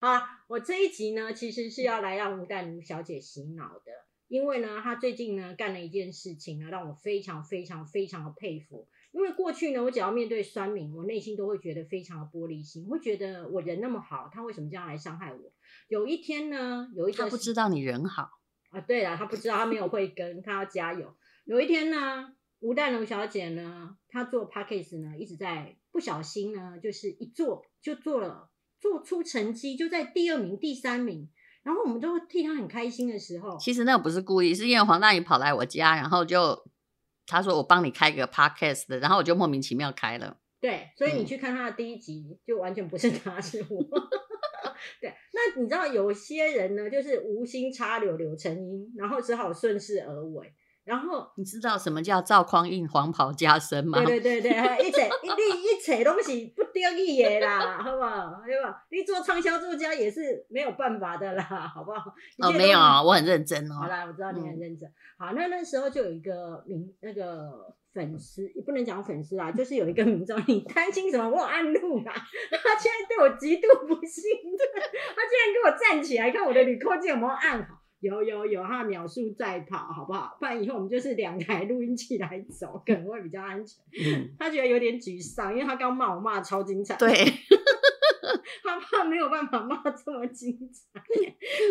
啊，我这一集呢，其实是要来让吴淡如小姐洗脑的，因为呢，她最近呢干了一件事情呢，让我非常非常非常的佩服。因为过去呢，我只要面对酸民，我内心都会觉得非常的玻璃心，会觉得我人那么好，他为什么这样来伤害我？有一天呢，有一他不知道你人好啊，对了，他不知道，他没有慧根，他要加油。有一天呢，吴淡如小姐呢，她做 p a c k a g e 呢，一直在不小心呢，就是一做就做了。做出成绩就在第二名、第三名，然后我们都替他很开心的时候。其实那个不是故意，是因为黄大宇跑来我家，然后就他说我帮你开个 podcast 的，然后我就莫名其妙开了。对，所以你去看他的第一集，就完全不是他，是我。对，那你知道有些人呢，就是无心插柳柳成荫，然后只好顺势而为。然后你知道什么叫赵匡胤黄袍加身吗？对对对对，一切一你一切东西不得意的啦，好不好？对吧？你做畅销作家也是没有办法的啦，好不好？哦，没有啊，我很认真哦。好啦，我知道你很认真。好，那那时候就有一个名那个粉丝，也不能讲粉丝啦，就是有一个民众，你担心什么？我暗录啊，他竟然对我极度不信任，他竟然给我站起来看我的铝扣件有没有按好。有有有，他秒数在跑，好不好？不然以后我们就是两台录音器来走，可能会比较安全。他觉得有点沮丧，因为他刚骂我骂超精彩。对，他怕没有办法骂这么精彩。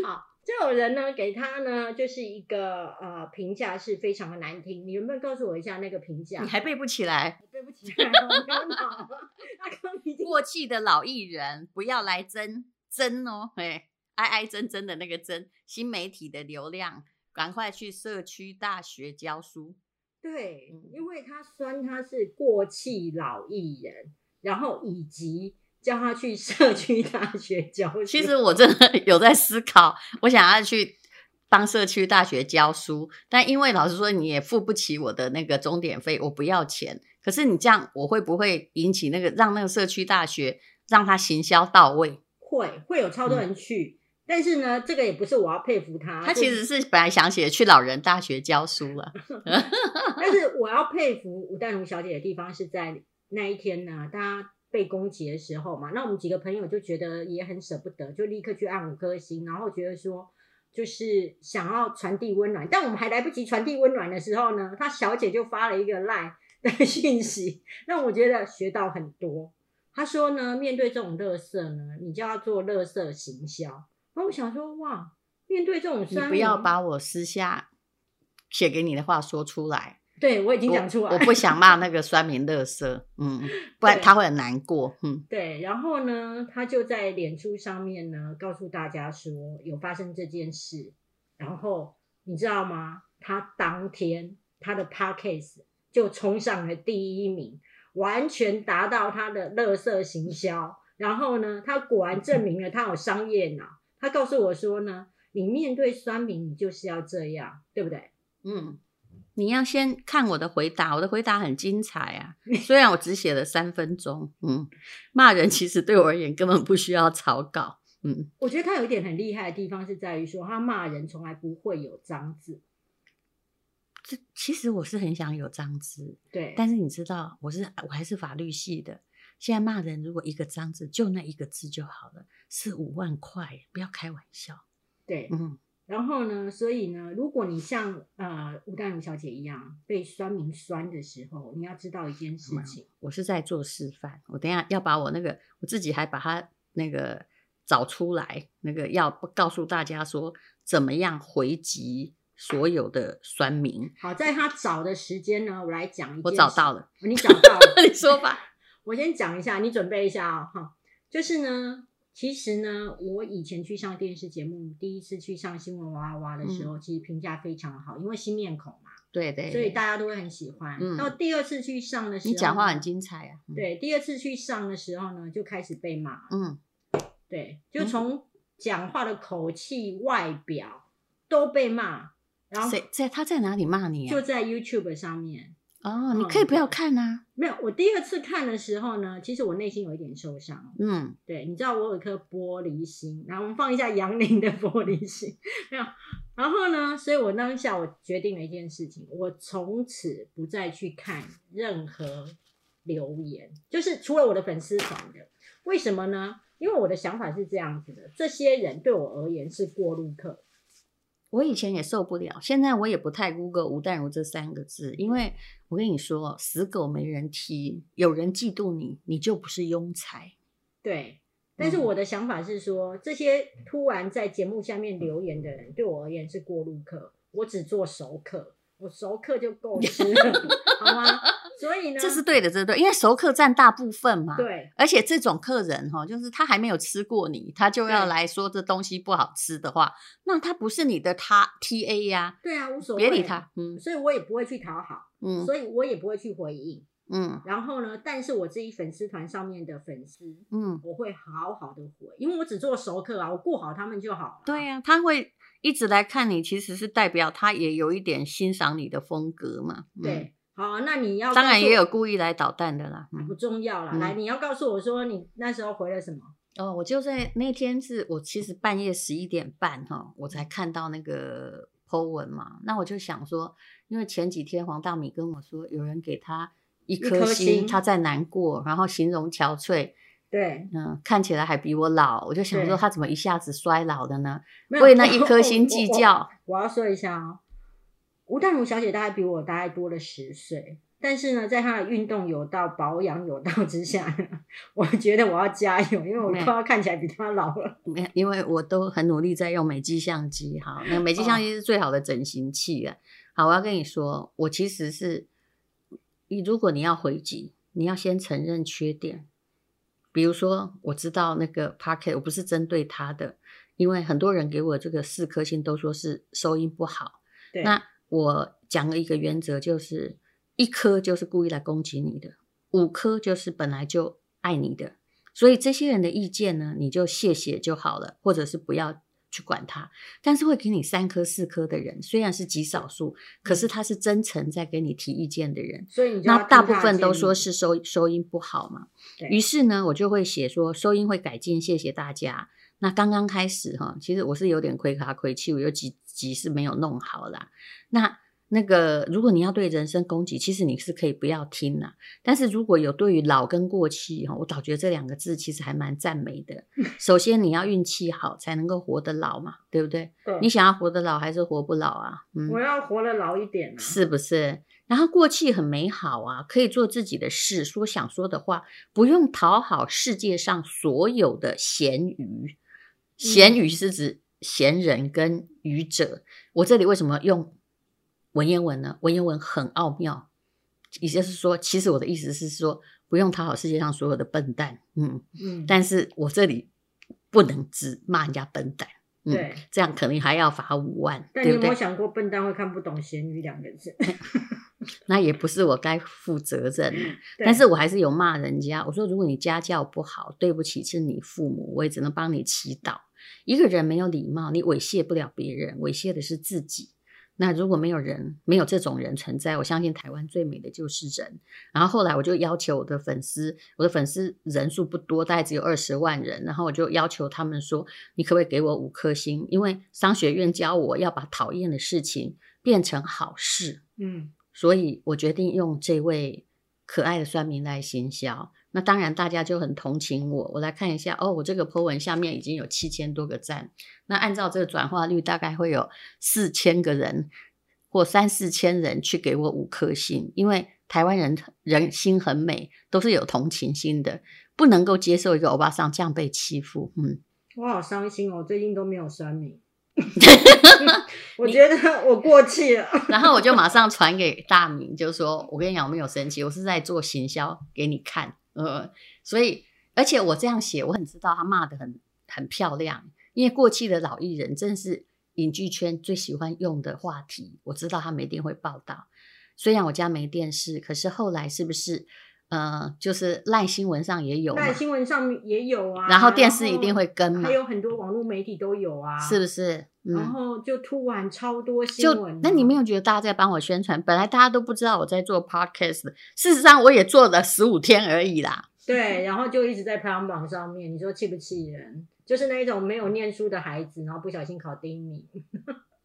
好，就有人呢给他呢就是一个呃评价是非常的难听。你有没有告诉我一下那个评价？你还背不起来？背不起来，我刚好。过气的老艺人不要来争争哦，嘿。挨挨真真的那个真，新媒体的流量，赶快去社区大学教书。对，因为他酸他是过气老艺人，然后以及叫他去社区大学教书。其实我真的 有在思考，我想要去帮社区大学教书，但因为老师说你也付不起我的那个钟点费，我不要钱。可是你这样，我会不会引起那个让那个社区大学让他行销到位？会，会有超多人去。但是呢，这个也不是我要佩服他。他其实是本来想写去老人大学教书了。但是我要佩服吴淡如小姐的地方是在那一天呢，大家被攻击的时候嘛，那我们几个朋友就觉得也很舍不得，就立刻去按五颗星，然后觉得说就是想要传递温暖。但我们还来不及传递温暖的时候呢，她小姐就发了一个赖的讯息，让我觉得学到很多。她说呢，面对这种乐色呢，你就要做乐色行销。我想说，哇，面对这种，你不要把我私下写给你的话说出来。对我已经讲出来，我不想骂那个酸民乐色，嗯，不然他会很难过，嗯。对，然后呢，他就在脸书上面呢，告诉大家说有发生这件事，然后你知道吗？他当天他的 p a c k a s e 就冲上了第一名，完全达到他的乐色行销。然后呢，他果然证明了他有商业脑。他告诉我说呢，你面对酸民，你就是要这样，对不对？嗯，你要先看我的回答，我的回答很精彩啊。虽然我只写了三分钟，嗯，骂人其实对我而言根本不需要草稿，嗯。我觉得他有一点很厉害的地方是在于说，他骂人从来不会有脏字。这其实我是很想有脏字，对。但是你知道，我是我还是法律系的。现在骂人，如果一个脏字，就那一个字就好了，是五万块，不要开玩笑。对，嗯，然后呢，所以呢，如果你像呃吴淡如小姐一样被酸民酸的时候，你要知道一件事情，我是在做示范。我等下要把我那个，我自己还把它那个找出来，那个要告诉大家说，怎么样回击所有的酸民。好，在他找的时间呢，我来讲一我找到了，你找到了，你说吧。我先讲一下，你准备一下啊，哈，就是呢，其实呢，我以前去上电视节目，第一次去上新闻哇哇哇的时候，其实评价非常好，因为新面孔嘛，对对，所以大家都会很喜欢。到第二次去上的时候，你讲话很精彩啊。对，第二次去上的时候呢，就开始被骂。嗯，对，就从讲话的口气、外表都被骂。然后在他在哪里骂你？就在 YouTube 上面。哦，你可以不要看啊。没有，我第二次看的时候呢，其实我内心有一点受伤。嗯，对，你知道我有一颗玻璃心，然后我们放一下杨林的玻璃心，没有。然后呢，所以我当下我决定了一件事情，我从此不再去看任何留言，就是除了我的粉丝团的。为什么呢？因为我的想法是这样子的，这些人对我而言是过路客。我以前也受不了，现在我也不太 Google 吴淡如这三个字，因为我跟你说，死狗没人踢，有人嫉妒你，你就不是庸才。对，但是我的想法是说，这些突然在节目下面留言的人，对我而言是过路客，我只做熟客，我熟客就够吃了，好吗？所以呢，这是对的，这是对，因为熟客占大部分嘛。对，而且这种客人哈，就是他还没有吃过你，他就要来说这东西不好吃的话，那他不是你的他 T A 呀、对啊，无所谓，别理他。嗯所以我也不会去讨好，嗯所以我也不会去回应。嗯然后呢，但是我自己粉丝团上面的粉丝，嗯，我会好好的回，因为我只做熟客啊，我顾好他们就好了。对呀、他会一直来看你，其实是代表他也有一点欣赏你的风格嘛。嗯，对，好，那你要当然也有故意来捣蛋的啦。嗯不重要啦。嗯来，你要告诉我说你那时候回了什么？哦，我就在那天是我其实半夜十一点半哈，我才看到那个 po 文嘛。那我就想说，因为前几天黄大米跟我说，有人给他一颗颗星，星他在难过，然后形容憔悴，对，嗯，看起来还比我老。我就想说，他怎么一下子衰老的呢？为那一颗我星计。较。我我我要说一下哦，吴淡如小姐大概比我大概多了十岁，但是呢，在她的运动有道、保养有道之下呢，我觉得我要加油，因为我没快要看起来比她老了。没因为我都很努力在用美肌相机，好，那美肌相机是最好的整形器啊。好，我要跟你说，我其实是，你如果你要回击，你要先承认缺点。比如说，我知道那个 Pocket，我不是针对他的，因为很多人给我这个四颗星都说是收音不好。对，那我讲了一个原则，就是一颗就是故意来攻击你的，五颗就是本来就爱你的。所以这些人的意见呢，你就谢谢就好了，或者是不要去管他。但是会给你三颗、四颗的人，虽然是极少数，可是他是真诚在给你提意见的人。所以你那大部分都说是收收音不好嘛，对于是呢，我就会写说收音会改进，谢谢大家。那刚刚开始哈，其实我是有点亏卡亏气，我有几集是没有弄好啦。那那个，如果你要对人身攻击，其实你是可以不要听啦。但是如果有对于老跟过气哈，我倒觉得这两个字其实还蛮赞美的。首先你要运气好，才能够活得老嘛，对不对？对你想要活得老还是活不老啊？嗯，我要活得老一点啊。是不是？然后过气很美好啊，可以做自己的事，说想说的话，不用讨好世界上所有的咸鱼。咸鱼是指闲人跟愚者。我这里为什么用文言文呢？文言文很奥妙，也就是说，其实我的意思是说，不用讨好世界上所有的笨蛋。嗯，嗯，但是我这里不能只骂人家笨蛋。嗯，对。这样可能还要罚五万，但你？有没有想过，笨蛋会看不懂“咸鱼”两个字？那也不是我该负责任的。但是我还是有骂人家，我说如果你家教不好，对不起是你父母，我也只能帮你祈祷。一个人没有礼貌，你猥亵不了别人，猥亵的是自己。那如果没有人，没有这种人存在，我相信台湾最美的就是人。然后后来我就要求我的粉丝，我的粉丝人数不多，大概只有二十万人。然后我就要求他们说，你可不可以给我五颗星？因为商学院教我要把讨厌的事情变成好事。嗯，所以我决定用这位可爱的酸民来行销。那当然，大家就很同情我。我来看一下，哦，我这个 po 文下面已经有七千多个赞。那按照这个转化率，大概会有四千个人或三四千人去给我五颗星，因为台湾人人心很美，都是有同情心的，不能够接受一个欧巴桑这样被欺负。嗯，我好伤心哦，最近都没有酸民。我觉得我过气了。然后我就马上传给大明，就说：“我跟你讲，我没有生气，我是在做行销给你看。”呃，所以而且我这样写，我很知道他骂的很很漂亮，因为过气的老艺人真是影剧圈最喜欢用的话题。我知道他们一定会报道。虽然我家没电视，可是后来是不是呃，就是赖新闻上也有赖？新闻上面也有啊，然后电视一定会跟嘛还，有很多网络媒体都有啊，是不是？然嗯。后就突然超多新闻啊，那你没有觉得大家在帮我宣传？本来大家都不知道我在做 podcast，事实上我也做了十五天而已啦。对，然后就一直在排行榜上面，你说气不气人？就是那一种没有念书的孩子，然后不小心考第一名。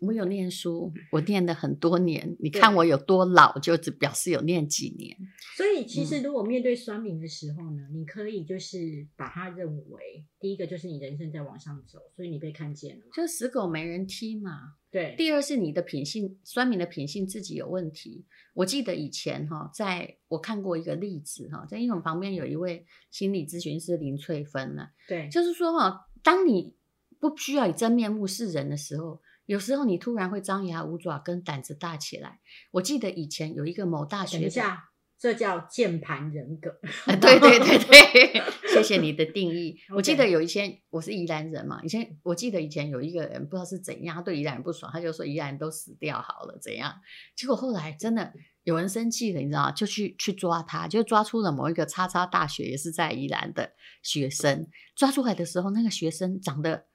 我有念书，我念了很多年。你看我有多老，就只表示有念几年。所以其嗯实如果面对酸民的时候呢，你可以就是把它认为，第一个就是你人生在往上走，所以你被看见了。就死狗没人踢嘛。对，第二是你的品性，酸民的品性自己有问题。我记得以前哈，在我看过一个例子哈，在英文旁边有一位心理咨询师林翠芬呢，对，就是说哈，当你不需要以真面目示人的时候，有时候你突然会张牙舞爪，跟胆子大起来。我记得以前有一个某大学的，等一下，这叫键盘人格。啊，对对对对，谢谢你的定义。我记得有一天我是宜兰人嘛，以前我记得以前有一个人不知道是怎样，他对宜兰人不爽，他就说宜兰人都死掉好了怎样？结果后来真的有人生气了，你知道吗？就去去抓他，就抓出了某一个叉叉大学也是在宜兰的学生。抓出来的时候，那个学生长得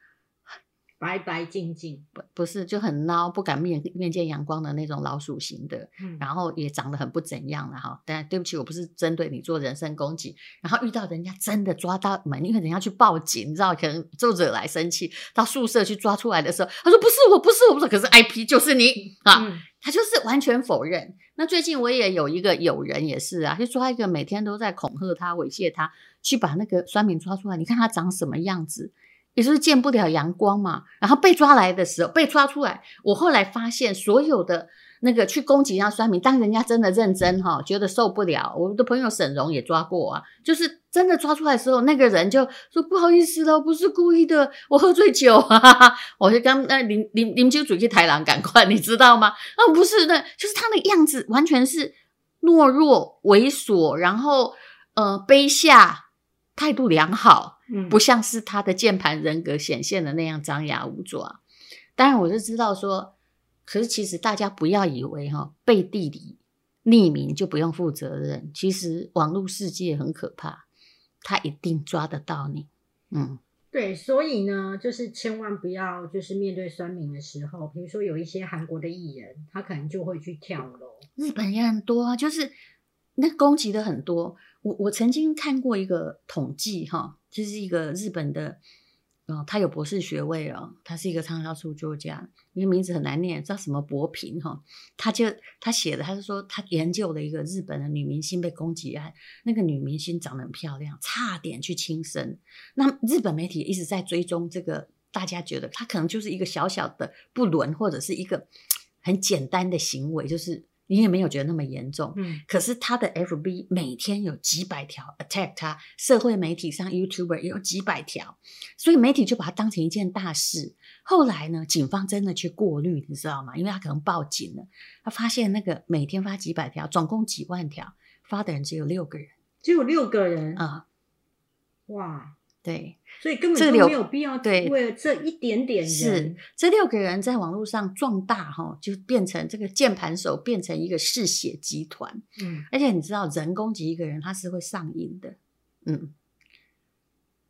白白净净，不不是就很孬，不敢面面见阳光的那种老鼠型的，嗯，然后也长得很不怎样了哈。但对不起，我不是针对你做人身攻击。然后遇到人家真的抓到门，因为人家去报警，你知道，可能就惹来生气，到宿舍去抓出来的时候，他说不是我，不是我，不是，可是 IP 就是你啊，嗯他就是完全否认。那最近我也有一个友人也是啊，就抓一个每天都在恐吓他、猥亵他，去把那个酸民抓出来，你看他长什么样子。也就是见不了阳光嘛，然后被抓来的时候，被抓出来，我后来发现所有的那个去攻击人家酸民，当人家真的认真哈，觉得受不了，我的朋友沈荣也抓过啊，就是真的抓出来的时候，那个人就说不好意思了，不是故意的，我喝醉酒啊，我就刚那林 林林秋主去台狼赶快，你知道吗？啊，不是的，就是他的样子完全是懦弱、猥琐，然后呃卑下，态度良好。嗯，不像是他的键盘人格显现的那样张牙舞爪。当然，我就知道说，可是其实大家不要以为哈背地里匿名就不用负责任。其实网络世界很可怕，他一定抓得到你。嗯，对，所以呢，就是千万不要就是面对酸民的时候，比如说有一些韩国的艺人，他可能就会去跳楼。日本也很多啊，就是那攻击的很多。我我曾经看过一个统计哈，就是一个日本的，哦，他有博士学位哦，他是一个畅销书作家，因为名字很难念，叫什么博平哈，他就他写的，他是说他研究了一个日本的女明星被攻击案，那个女明星长得很漂亮，差点去轻生，那日本媒体一直在追踪这个，大家觉得她可能就是一个小小的不伦，或者是一个很简单的行为，就是你也没有觉得那么严重。嗯，可是他的 FB 每天有几百条 attack 他，社会媒体上 YouTuber 也有几百条，所以媒体就把它当成一件大事。后来呢，警方真的去过滤，你知道吗？因为他可能报警了，他发现那个每天发几百条，总共几万条，发的人只有六个人只有六个人，啊、哇！对，所以根本就没有必要对为了这一点点是，这六个人在网络上壮大哈，就变成这个键盘手，变成一个嗜血集团。嗯，而且你知道，人攻击一个人，他是会上瘾的。嗯，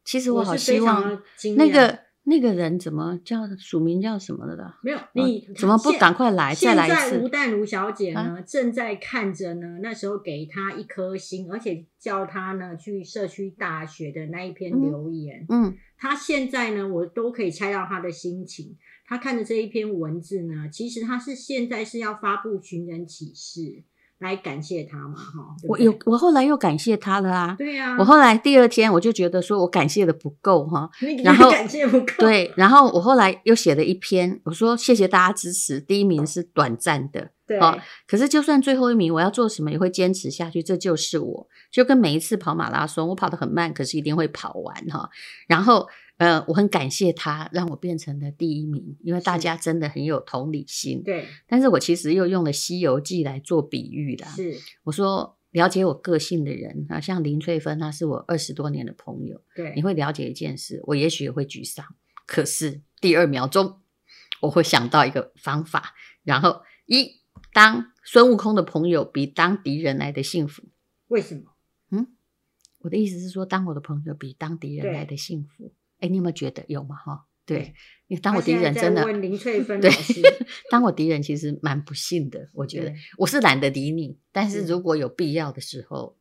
其实我好希望那个那个人怎么叫署名叫什么的啦？没有你呃怎么不赶快来再来一现在吴淡如小姐呢，正在看着呢，那时候给她一颗星，而且叫她呢去社区大学的那一篇嗯留言。嗯，她现在呢，我都可以猜到她的心情。她看着这一篇文字呢，其实她是现在是要发布寻人启事来感谢他嘛，哈。我有我后来又感谢他了啊。对呀、啊，我后来第二天我就觉得说我感谢的不够哈，后感谢不够，对，然后我后来又写了一篇，我说谢谢大家支持，第一名是短暂的，对哦可是就算最后一名，我要做什么也会坚持下去，这就是我。就跟每一次跑马拉松，我跑得很慢，可是一定会跑完哈。然后呃，我很感谢他让我变成了第一名，因为大家真的很有同理心。对但是我其实又用了《西游记》来做比喻啦。是，我说了解我个性的人啊，像林翠芬，她是我二十多年的朋友，对你会了解一件事，我也许也会沮丧，可是第二秒钟我会想到一个方法，然后一当孙悟空的朋友比当敌人来的幸福。为什么？嗯？我的意思是说，当我的朋友比当敌人来的幸福。哎，你有没有觉得？有吗？哈，对。对，因为当我敌人真的问林翠芬 对。老师，当我敌人其实蛮不幸的，我觉得。我是懒得理你，但是是如果有必要的时候，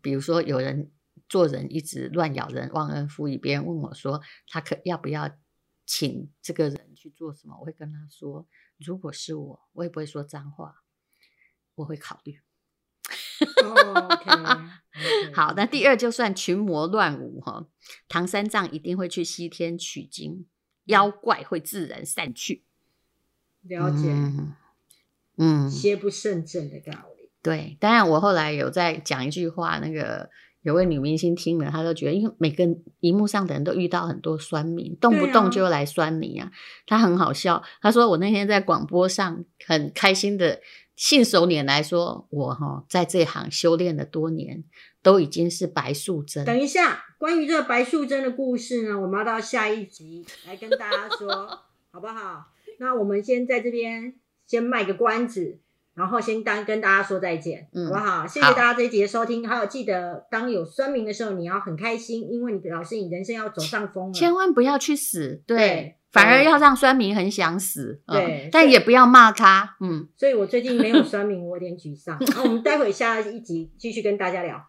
比如说有人做人一直乱咬人、忘恩负义，别人问我说他可要不要请这个人去做什么，我会跟他说，如果是我，我也不会说脏话，我会考虑。好，那第二就算群魔乱舞哈，唐三藏一定会去西天取经，妖怪会自然散去。了解，嗯嗯，邪不胜正的道理。对。当然，我后来有在讲一句话，那个有位女明星听了，她都觉得，因为每个荧幕上的人都遇到很多酸民，动不动就来酸你啊。她很好笑，她说我那天在广播上很开心的信手拈来说，我哈在这行修炼了多年，都已经是白素贞。等一下，关于这个白素贞的故事呢，我们要到下一集来跟大家说，好不好？那我们先在这边先卖个关子，然后先当跟大家说再见，嗯好不好？谢谢大家这一集的收听，还有记得当有酸民的时候，你要很开心，因为你表示你人生要走上风了。千万不要去死，对，对反而要让酸民很想死，嗯对但也不要骂他，嗯，所以我最近没有酸民，我有点沮丧。那我们待会下一集继续跟大家聊。